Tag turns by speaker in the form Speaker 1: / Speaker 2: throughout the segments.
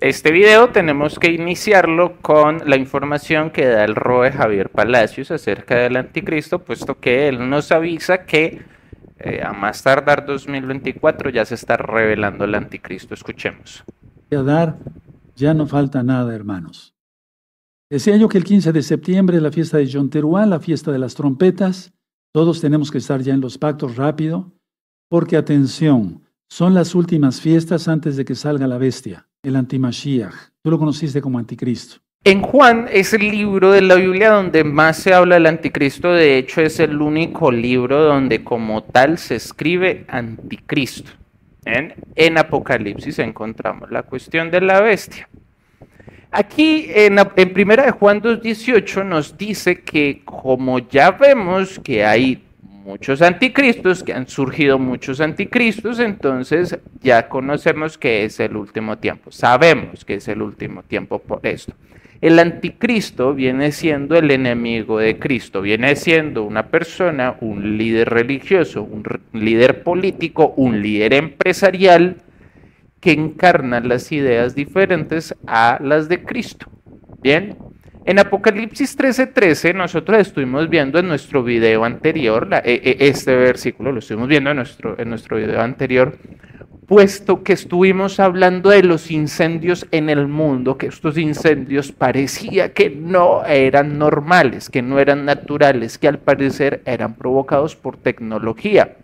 Speaker 1: Este video tenemos que iniciarlo con la información que da el ROE Javier Palacios acerca del anticristo, puesto que él nos avisa que eh, a más tardar 2024 ya se está revelando el anticristo. Escuchemos.
Speaker 2: Dar, ya no falta nada, hermanos. Decía yo que el 15 de septiembre, la fiesta de John Teruán, la fiesta de las trompetas, todos tenemos que estar ya en los pactos rápido, porque atención, son las últimas fiestas antes de que salga la bestia el antimashiach. Tú lo conociste como anticristo.
Speaker 1: En Juan es el libro de la Biblia donde más se habla del anticristo. De hecho, es el único libro donde como tal se escribe anticristo. En, Apocalipsis encontramos la cuestión de la bestia. Aquí en, en Primera de Juan 2.18 nos dice que como ya vemos que hay muchos anticristos, que han surgido muchos anticristos, entonces ya conocemos que es el último tiempo, sabemos que es el último tiempo por esto. El anticristo viene siendo el enemigo de Cristo, viene siendo una persona, un líder religioso, un líder político, un líder empresarial que encarna las ideas diferentes a las de Cristo. Bien, en Apocalipsis 13:13 nosotros estuvimos viendo en nuestro video anterior, e, e, este versículo lo estuvimos viendo en nuestro, en nuestro video anterior, puesto que estuvimos hablando de los incendios en el mundo, que estos incendios parecía que no eran normales, que no eran naturales, que al parecer eran provocados por tecnología.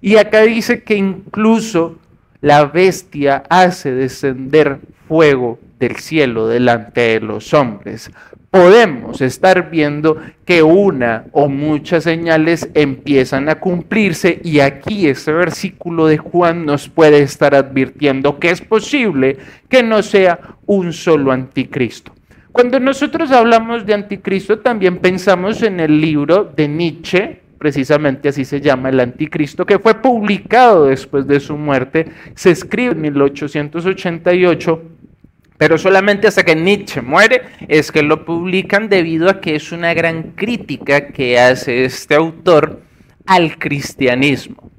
Speaker 1: Y acá dice que incluso la bestia hace descender fuego del cielo delante de los hombres podemos estar viendo que una o muchas señales empiezan a cumplirse y aquí este versículo de Juan nos puede estar advirtiendo que es posible que no sea un solo anticristo. Cuando nosotros hablamos de anticristo también pensamos en el libro de Nietzsche, precisamente así se llama el anticristo, que fue publicado después de su muerte, se escribe en 1888 pero solamente hasta que Nietzsche muere es que lo publican debido a que es una gran crítica que hace este autor al cristianismo.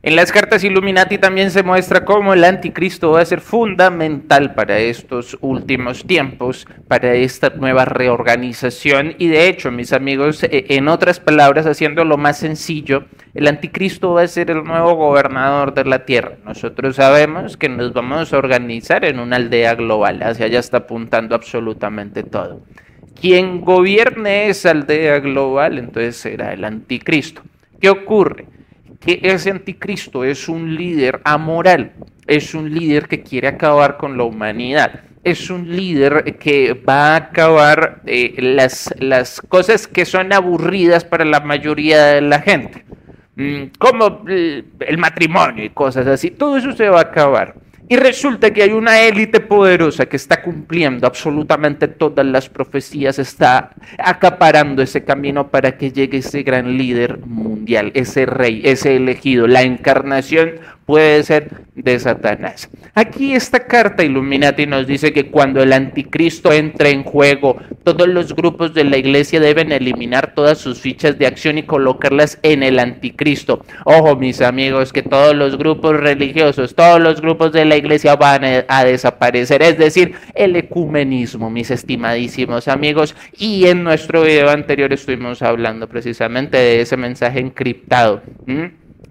Speaker 1: En las cartas Illuminati también se muestra cómo el anticristo va a ser fundamental para estos últimos tiempos, para esta nueva reorganización y de hecho, mis amigos, e, en otras palabras, haciéndolo más sencillo, el anticristo va a ser el nuevo gobernador de la tierra. Nosotros sabemos que nos vamos a organizar en una aldea global, hacia allá está apuntando absolutamente todo. Quien gobierne esa aldea global, entonces será el anticristo. ¿Qué ocurre? Que ese anticristo es un líder amoral, es un líder que quiere acabar con la humanidad, es un líder que va a acabar eh, las, las cosas que son aburridas para la mayoría de la gente, mm, como el matrimonio y cosas así, todo eso se va a acabar. Y resulta que hay una élite poderosa que está cumpliendo absolutamente todas las profecías, está acaparando ese camino para que llegue ese gran líder mundial, ese rey, ese elegido, la encarnación puede ser de Satanás. Aquí esta carta Illuminati nos dice que cuando el anticristo entre en juego, todos los grupos de la iglesia deben eliminar todas sus fichas de acción y colocarlas en el anticristo. Ojo, mis amigos, que todos los grupos religiosos, todos los grupos de la iglesia van a desaparecer, es decir, el ecumenismo, mis estimadísimos amigos. Y en nuestro video anterior estuvimos hablando precisamente de ese mensaje encriptado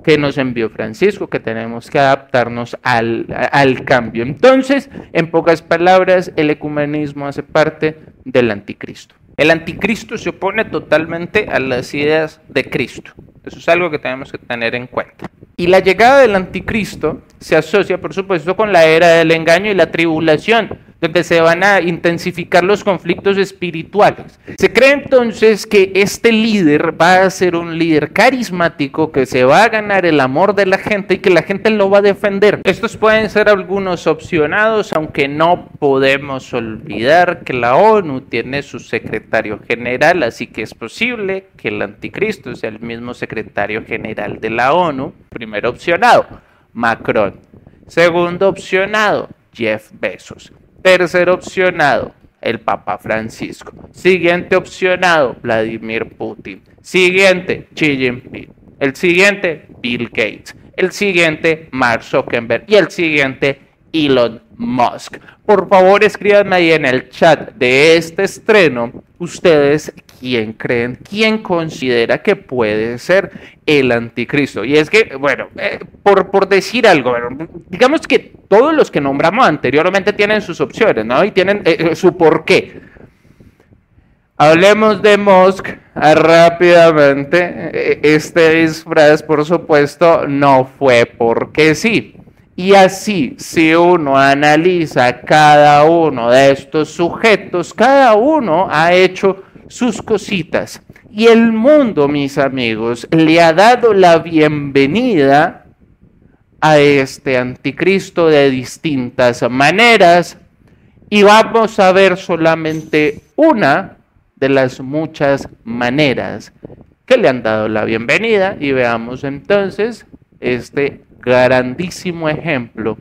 Speaker 1: que nos envió Francisco, que tenemos que adaptarnos al, al cambio. Entonces, en pocas palabras, el ecumenismo hace parte del anticristo. El anticristo se opone totalmente a las ideas de Cristo. Eso es algo que tenemos que tener en cuenta. Y la llegada del anticristo se asocia, por supuesto, con la era del engaño y la tribulación donde se van a intensificar los conflictos espirituales. Se cree entonces que este líder va a ser un líder carismático que se va a ganar el amor de la gente y que la gente lo va a defender. Estos pueden ser algunos opcionados, aunque no podemos olvidar que la ONU tiene su secretario general, así que es posible que el anticristo sea el mismo secretario general de la ONU. Primero opcionado, Macron. Segundo opcionado, Jeff Bezos. Tercer opcionado, el Papa Francisco. Siguiente opcionado, Vladimir Putin. Siguiente, Xi Jinping. El siguiente, Bill Gates. El siguiente, Mark Zuckerberg. Y el siguiente, Elon Musk. Por favor, escríbanme ahí en el chat de este estreno, ustedes quién creen, quién considera que puede ser el anticristo. Y es que, bueno, eh, por, por decir algo, digamos que todos los que nombramos anteriormente tienen sus opciones, ¿no? Y tienen eh, eh, su porqué. Hablemos de Musk rápidamente. Este disfraz, por supuesto, no fue porque sí. Y así, si uno analiza cada uno de estos sujetos, cada uno ha hecho sus cositas. Y el mundo, mis amigos, le ha dado la bienvenida a este anticristo de distintas maneras. Y vamos a ver solamente una de las muchas maneras que le han dado la bienvenida. Y veamos entonces este grandísimo ejemplo,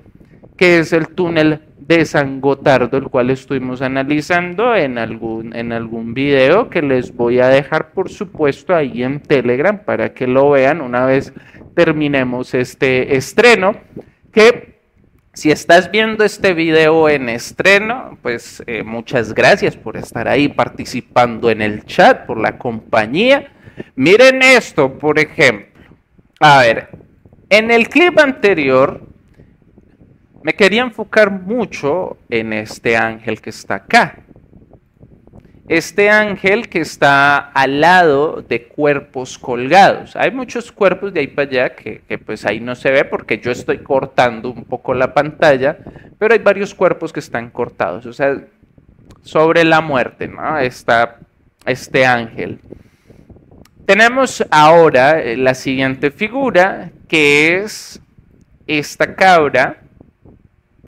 Speaker 1: que es el túnel de San Gotardo, el cual estuvimos analizando en algún, en algún video que les voy a dejar, por supuesto, ahí en Telegram para que lo vean una vez terminemos este estreno, que si estás viendo este video en estreno, pues eh, muchas gracias por estar ahí participando en el chat, por la compañía. Miren esto, por ejemplo. A ver, en el clip anterior me quería enfocar mucho en este ángel que está acá. Este ángel que está al lado de cuerpos colgados. Hay muchos cuerpos de ahí para allá que, pues ahí no se ve porque yo estoy cortando un poco la pantalla, pero hay varios cuerpos que están cortados. O sea, sobre la muerte, ¿no? Está este ángel. Tenemos ahora eh, la siguiente figura, que es esta cabra,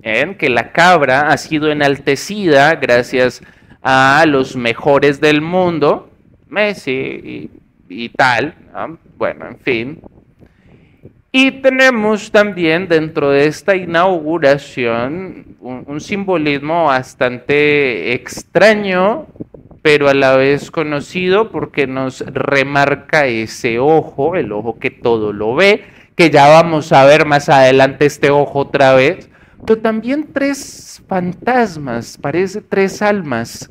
Speaker 1: que la cabra ha sido enaltecida gracias a los mejores del mundo, Messi y, tal, bueno, en fin. Y tenemos también dentro de esta inauguración un simbolismo bastante extraño pero a la vez conocido porque nos remarca ese ojo, el ojo que todo lo ve, que ya vamos a ver más adelante este ojo otra vez, pero también tres fantasmas, parece tres almas.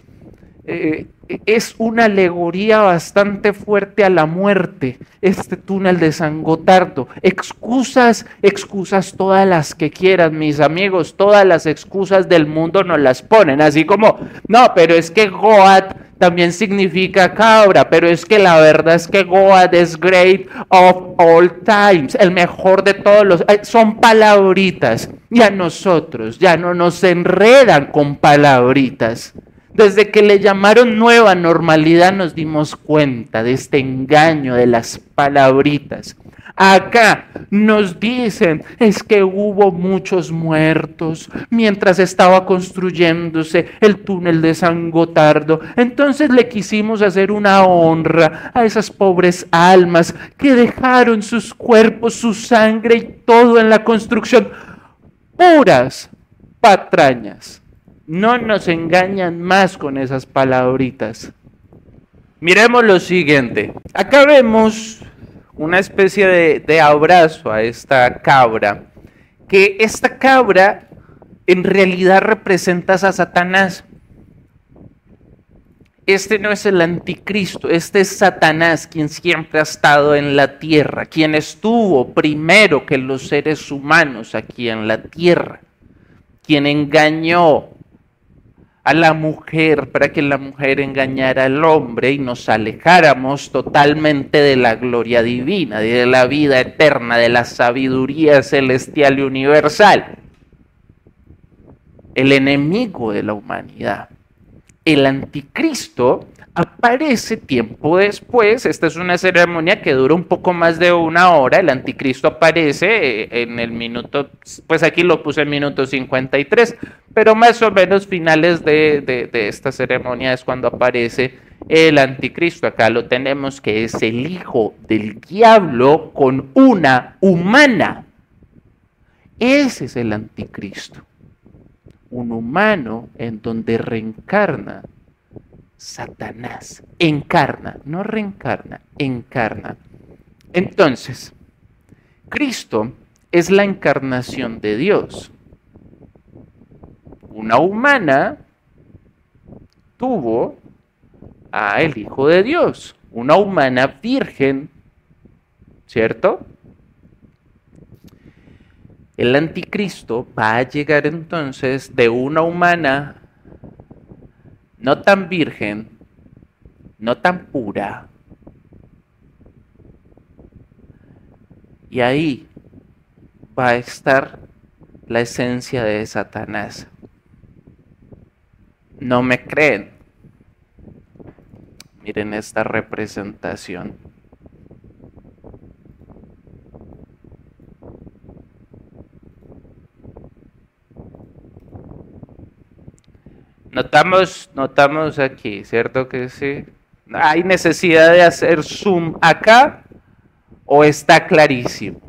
Speaker 1: Eh, es una alegoría bastante fuerte a la muerte, este túnel de San Gotardo. Excusas, excusas todas las que quieran, mis amigos, todas las excusas del mundo nos las ponen, así como, no, pero es que Goat también significa cabra, pero es que la verdad es que Goat es great of all times, el mejor de todos los, eh, son palabritas, y a nosotros ya no nos enredan con palabritas. Desde que le llamaron nueva normalidad nos dimos cuenta de este engaño de las palabritas. Acá nos dicen es que hubo muchos muertos mientras estaba construyéndose el túnel de San Gotardo. Entonces le quisimos hacer una honra a esas pobres almas que dejaron sus cuerpos, su sangre y todo en la construcción. Puras patrañas. No nos engañan más con esas palabritas. Miremos lo siguiente. Acá vemos una especie de, abrazo a esta cabra, que esta cabra en realidad representa a Satanás. Este no es el anticristo, este es Satanás quien siempre ha estado en la tierra, quien estuvo primero que los seres humanos aquí en la tierra, quien engañó a la mujer para que la mujer engañara al hombre y nos alejáramos totalmente de la gloria divina, de la vida eterna, de la sabiduría celestial y universal. El enemigo de la humanidad, el anticristo, aparece tiempo después. Esta es una ceremonia que dura un poco más de una hora. El anticristo aparece eh, en el minuto, pues aquí lo puse en minuto 53, pero más o menos finales de, de esta ceremonia es cuando aparece el anticristo. Acá lo tenemos que es el hijo del diablo con una humana. Ese es el anticristo. Un humano en donde reencarna Satanás. Encarna, no reencarna, encarna. Entonces, Cristo es la encarnación de Dios. una humana tuvo a el Hijo de Dios, una humana virgen, ¿cierto? El anticristo va a llegar entonces de una humana no tan virgen, no tan pura. Y ahí va a estar la esencia de Satanás. ¿No me creen? Miren esta representación. Notamos, notamos aquí, ¿cierto que sí? ¿Hay necesidad de hacer zoom acá o está clarísimo?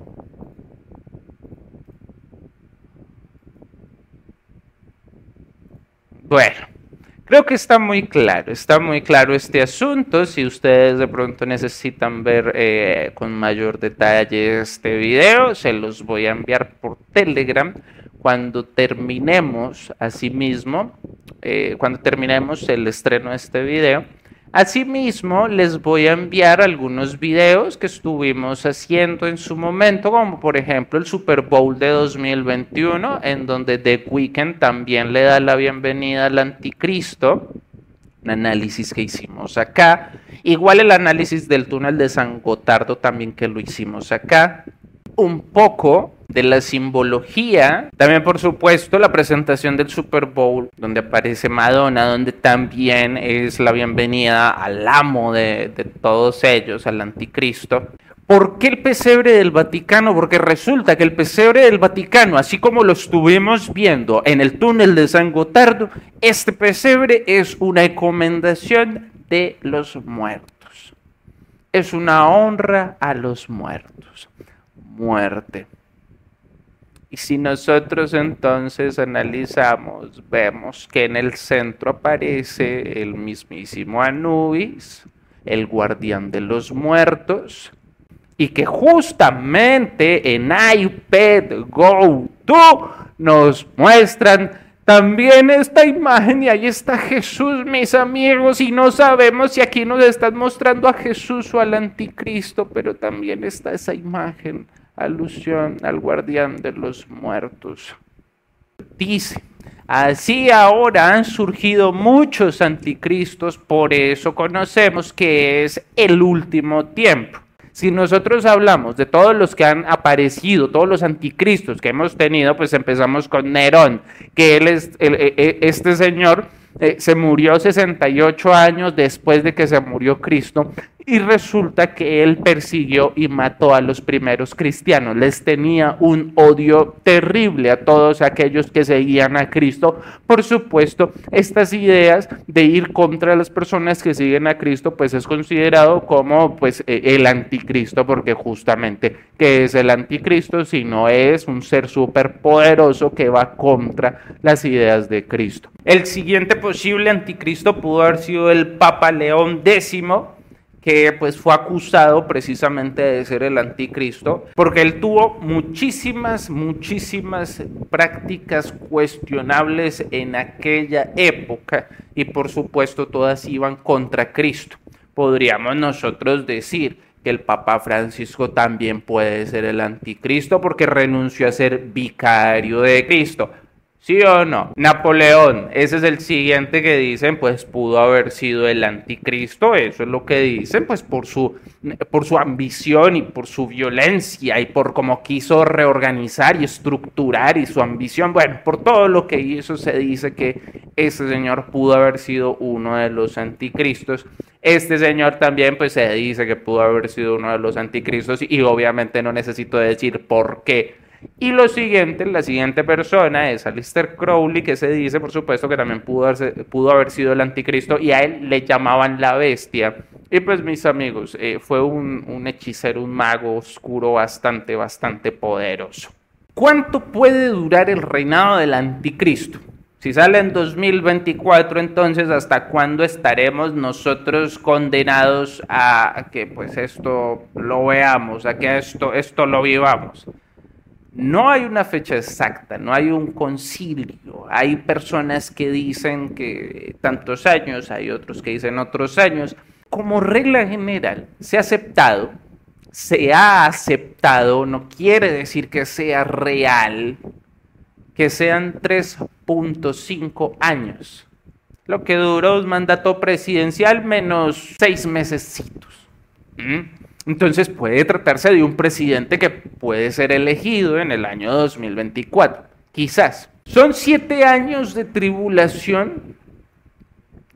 Speaker 1: Bueno, creo que está muy claro, está muy claro este asunto. Si ustedes de pronto necesitan ver eh, con mayor detalle este video, se los voy a enviar por Telegram cuando terminemos, asimismo, eh, cuando terminemos el estreno de este video. Asimismo, les voy a enviar algunos videos que estuvimos haciendo en su momento, como por ejemplo el Super Bowl de 2021, en donde The Weeknd también le da la bienvenida al anticristo, un análisis que hicimos acá. Igual el análisis del túnel de San Gotardo también que lo hicimos acá. Un poco de la simbología. También, por supuesto, la presentación del Super Bowl, donde aparece Madonna, donde también es la bienvenida al amo de, todos ellos, al anticristo. ¿Por qué el pesebre del Vaticano? Porque resulta que el pesebre del Vaticano, así como lo estuvimos viendo en el túnel de San Gotardo, este pesebre es una encomendación de los muertos. Es una honra a los muertos. Muerte. Y si nosotros entonces analizamos, vemos que en el centro aparece el mismísimo Anubis, el guardián de los muertos, y que justamente en iPad Go 2 nos muestran también esta imagen y ahí está Jesús, mis amigos, y no sabemos si aquí nos están mostrando a Jesús o al anticristo, pero también está esa imagen alusión al guardián de los muertos. Dice, así ahora han surgido muchos anticristos, por eso conocemos que es el último tiempo. Si nosotros hablamos de todos los que han aparecido, todos los anticristos que hemos tenido, pues empezamos con Nerón, que él es e, e, este señor eh, se murió 68 años después de que se murió Cristo y resulta que él persiguió y mató a los primeros cristianos. Les tenía un odio terrible a todos aquellos que seguían a Cristo. Por supuesto, estas ideas de ir contra las personas que siguen a Cristo, pues es considerado como pues e, el anticristo, porque justamente, ¿qué es el anticristo? Si no es un ser superpoderoso que va contra las ideas de Cristo. El siguiente posible anticristo pudo haber sido el Papa León X, que pues fue acusado precisamente de ser el anticristo, porque él tuvo muchísimas, muchísimas prácticas cuestionables en aquella época y por supuesto todas iban contra Cristo. Podríamos nosotros decir que el Papa Francisco también puede ser el anticristo porque renunció a ser vicario de Cristo. ¿Sí o no? Napoleón, ese es el siguiente que dicen, pues pudo haber sido el anticristo, eso es lo que dicen, pues por su, por su ambición y por su violencia y por cómo quiso reorganizar y estructurar y su ambición, bueno, por todo lo que hizo se dice que ese señor pudo haber sido uno de los anticristos. Este señor también pues se dice que pudo haber sido uno de los anticristos y obviamente no necesito decir por qué y lo siguiente, la siguiente persona es Alistair Crowley, que se dice, por supuesto, que también pudo, haber sido el anticristo y a él le llamaban la bestia. Y pues mis amigos, eh, fue un, un hechicero, un mago oscuro bastante, bastante poderoso. ¿Cuánto puede durar el reinado del anticristo? Si sale en 2024, entonces ¿hasta cuándo estaremos nosotros condenados a que pues esto lo veamos, a que esto, esto lo vivamos? No hay una fecha exacta, no hay un concilio. Hay personas que dicen que tantos años, hay otros que dicen otros años. Como regla general, se ha aceptado, se ha aceptado, no quiere decir que sea real, que sean 3.5 años. Lo que duró un mandato presidencial menos seis mesecitos. ¿Mm? Entonces puede tratarse de un presidente que puede ser elegido en el año 2024, quizás. Son siete años de tribulación,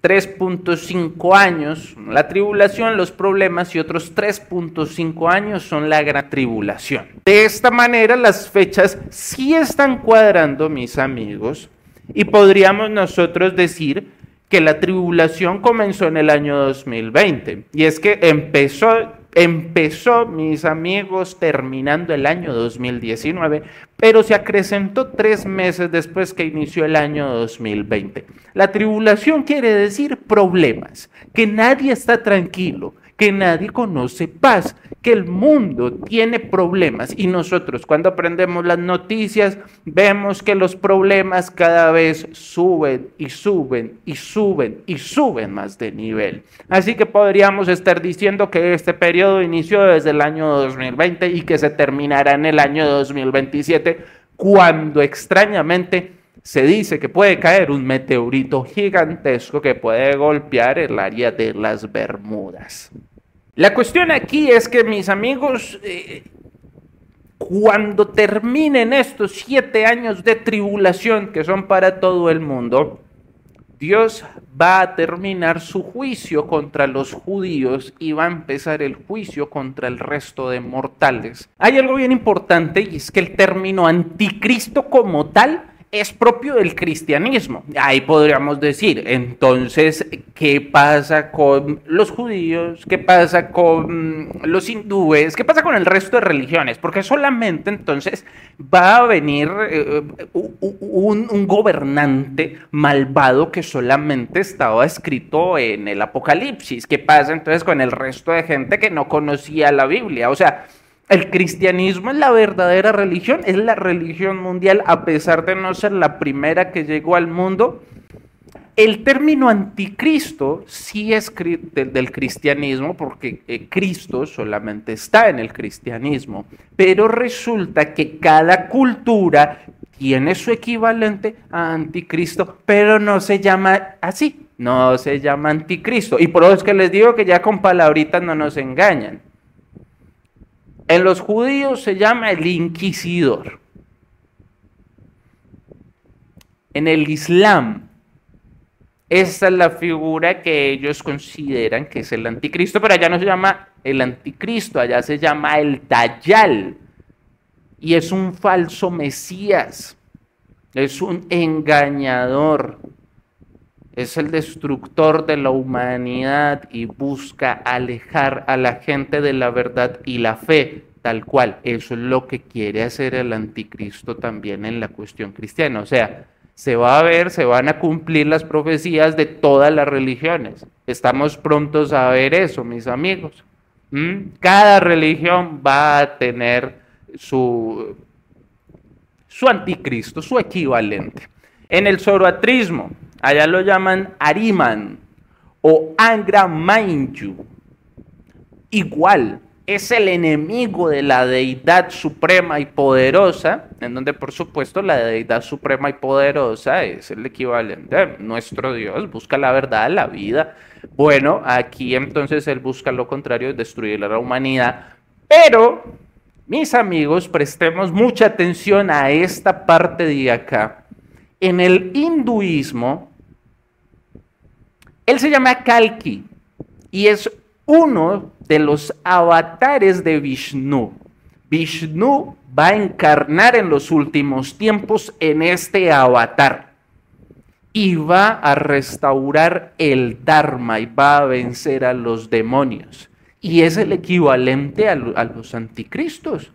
Speaker 1: 3.5 años la tribulación, los problemas y otros 3.5 años son la gran tribulación. De esta manera las fechas sí están cuadrando, mis amigos, y podríamos nosotros decir que la tribulación comenzó en el año 2020. Y es que empezó empezó, mis amigos, terminando el año 2019, pero se acrecentó tres meses después que inició el año 2020. La tribulación quiere decir problemas, que nadie está tranquilo, que nadie conoce paz, que el mundo tiene problemas y nosotros cuando aprendemos las noticias vemos que los problemas cada vez suben y suben y suben y suben más de nivel. Así que podríamos estar diciendo que este periodo inició desde el año 2020 y que se terminará en el año 2027 cuando extrañamente se dice que puede caer un meteorito gigantesco que puede golpear el área de las Bermudas. La cuestión aquí es que mis amigos, eh, cuando terminen estos siete años de tribulación que son para todo el mundo, Dios va a terminar su juicio contra los judíos y va a empezar el juicio contra el resto de mortales. Hay algo bien importante y es que el término anticristo como tal es propio del cristianismo. Ahí podríamos decir, entonces, ¿qué pasa con los judíos? ¿Qué pasa con los hindúes? ¿Qué pasa con el resto de religiones? Porque solamente entonces va a venir eh, un, un, gobernante malvado que solamente estaba escrito en el Apocalipsis. ¿Qué pasa entonces con el resto de gente que no conocía la Biblia? O sea, el cristianismo es la verdadera religión, es la religión mundial, a pesar de no ser la primera que llegó al mundo. El término anticristo sí es del cristianismo, porque eh, Cristo solamente está en el cristianismo, pero resulta que cada cultura tiene su equivalente a anticristo, pero no se llama así, no se llama anticristo. Y por eso es que les digo que ya con palabritas no nos engañan. En los judíos se llama el inquisidor. En el Islam, esta es la figura que ellos consideran que es el anticristo, pero allá no se llama el anticristo, allá se llama el Dayal. Y es un falso Mesías, es un engañador, es el destructor de la humanidad y busca alejar a la gente de la verdad y la fe, tal cual. Eso es lo que quiere hacer el anticristo también en la cuestión cristiana. O sea, se va a ver, se van a cumplir las profecías de todas las religiones. Estamos prontos a ver eso, mis amigos. ¿Mm? Cada religión va a tener su, su anticristo, su equivalente. En el zoroatrismo, Allá lo llaman Ariman o Angra Mainyu. Igual, es el enemigo de la deidad suprema y poderosa, en donde por supuesto la deidad suprema y poderosa es el equivalente nuestro Dios, busca la verdad, la vida. Bueno, aquí entonces él busca lo contrario, destruir a la humanidad. Pero, mis amigos, prestemos mucha atención a esta parte de acá. En el hinduismo, él se llama Kalki y es uno de los avatares de Vishnu. Vishnu va a encarnar en los últimos tiempos en este avatar y va a restaurar el Dharma y va a vencer a los demonios. Y es el equivalente a, los anticristos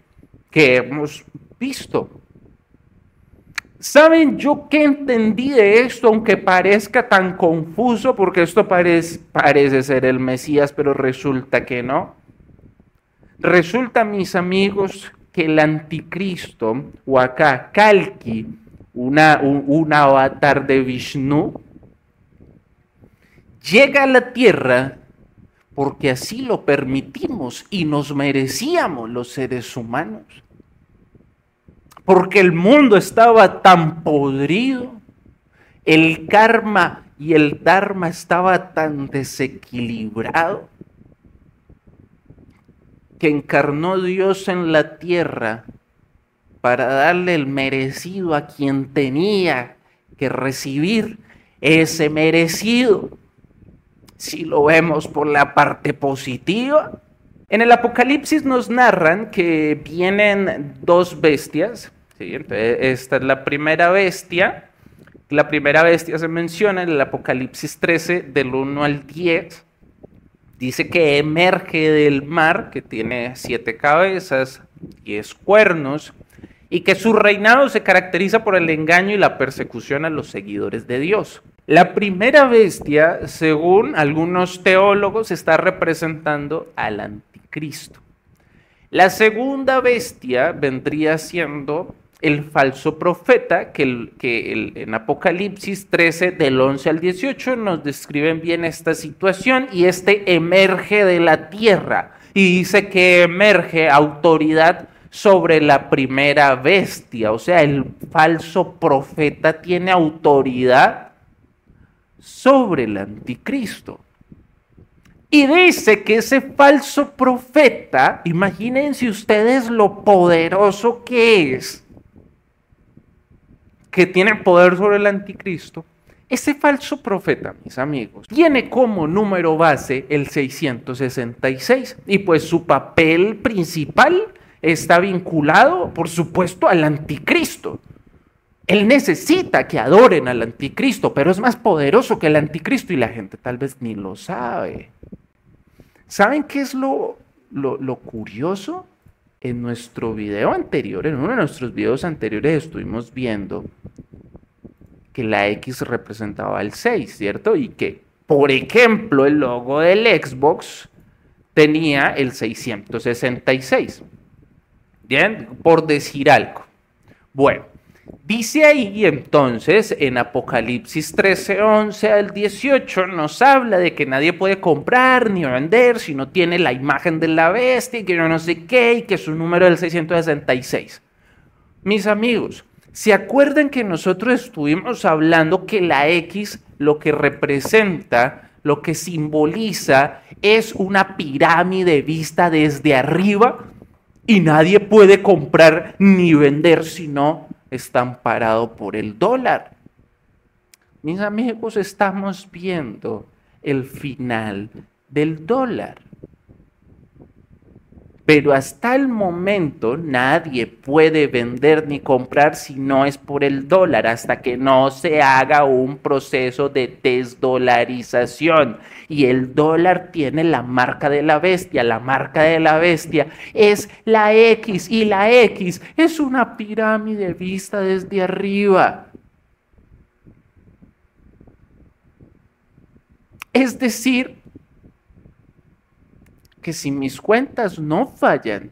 Speaker 1: que hemos visto. ¿Saben yo qué entendí de esto, aunque parezca tan confuso, porque esto parece, parece ser el Mesías, pero resulta que no? Resulta, mis amigos, que el anticristo, o acá Kalki, una, un, avatar de Vishnu, llega a la tierra porque así lo permitimos y nos merecíamos los seres humanos. Porque el mundo estaba tan podrido, el karma y el dharma estaba tan desequilibrado, que encarnó Dios en la tierra para darle el merecido a quien tenía que recibir ese merecido si lo vemos por la parte positiva. En el Apocalipsis nos narran que vienen dos bestias. Esta es la primera bestia. La primera bestia se menciona en el Apocalipsis 13 del 1 al 10. Dice que emerge del mar, que tiene siete cabezas, diez cuernos, y que su reinado se caracteriza por el engaño y la persecución a los seguidores de Dios. La primera bestia, según algunos teólogos, está representando al anticristo. La segunda bestia vendría siendo el falso profeta, que, en Apocalipsis 13, del 11 al 18, nos describen bien esta situación y este emerge de la tierra. Y dice que emerge autoridad sobre la primera bestia, o sea, el falso profeta tiene autoridad sobre el anticristo. Y dice que ese falso profeta, imagínense ustedes lo poderoso que es, que tiene poder sobre el anticristo. Ese falso profeta, mis amigos, tiene como número base el 666 y pues su papel principal está vinculado, por supuesto, al anticristo. Él necesita que adoren al anticristo, pero es más poderoso que el anticristo y la gente tal vez ni lo sabe. ¿Saben qué es lo, lo, curioso? En nuestro video anterior, en uno de nuestros videos anteriores estuvimos viendo que la X representaba el 6, ¿cierto? Y que, por ejemplo, el logo del Xbox tenía el 666. Bien, por decir algo. Bueno, Dice ahí entonces en Apocalipsis 13, 11 al 18 nos habla de que nadie puede comprar ni vender si no tiene la imagen de la bestia y que yo no sé qué y que su número es el 666. Mis amigos, ¿se acuerdan que nosotros estuvimos hablando que la X lo que representa, lo que simboliza es una pirámide vista desde arriba? Y nadie puede comprar ni vender si no está amparado por el dólar. Mis amigos, estamos viendo el final del dólar. Pero hasta el momento nadie puede vender ni comprar si no es por el dólar, hasta que no se haga un proceso de desdolarización. Y el dólar tiene la marca de la bestia. La marca de la bestia es la X y la X es una pirámide vista desde arriba. Es decir, que si mis cuentas no fallan,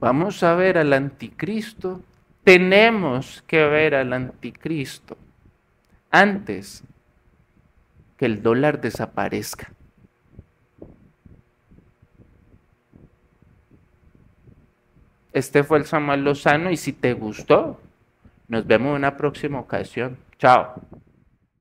Speaker 1: vamos a ver al anticristo, tenemos que ver al anticristo antes que el dólar desaparezca. Este fue el Samuel Lozano y si te gustó, nos vemos en una próxima ocasión. Chao.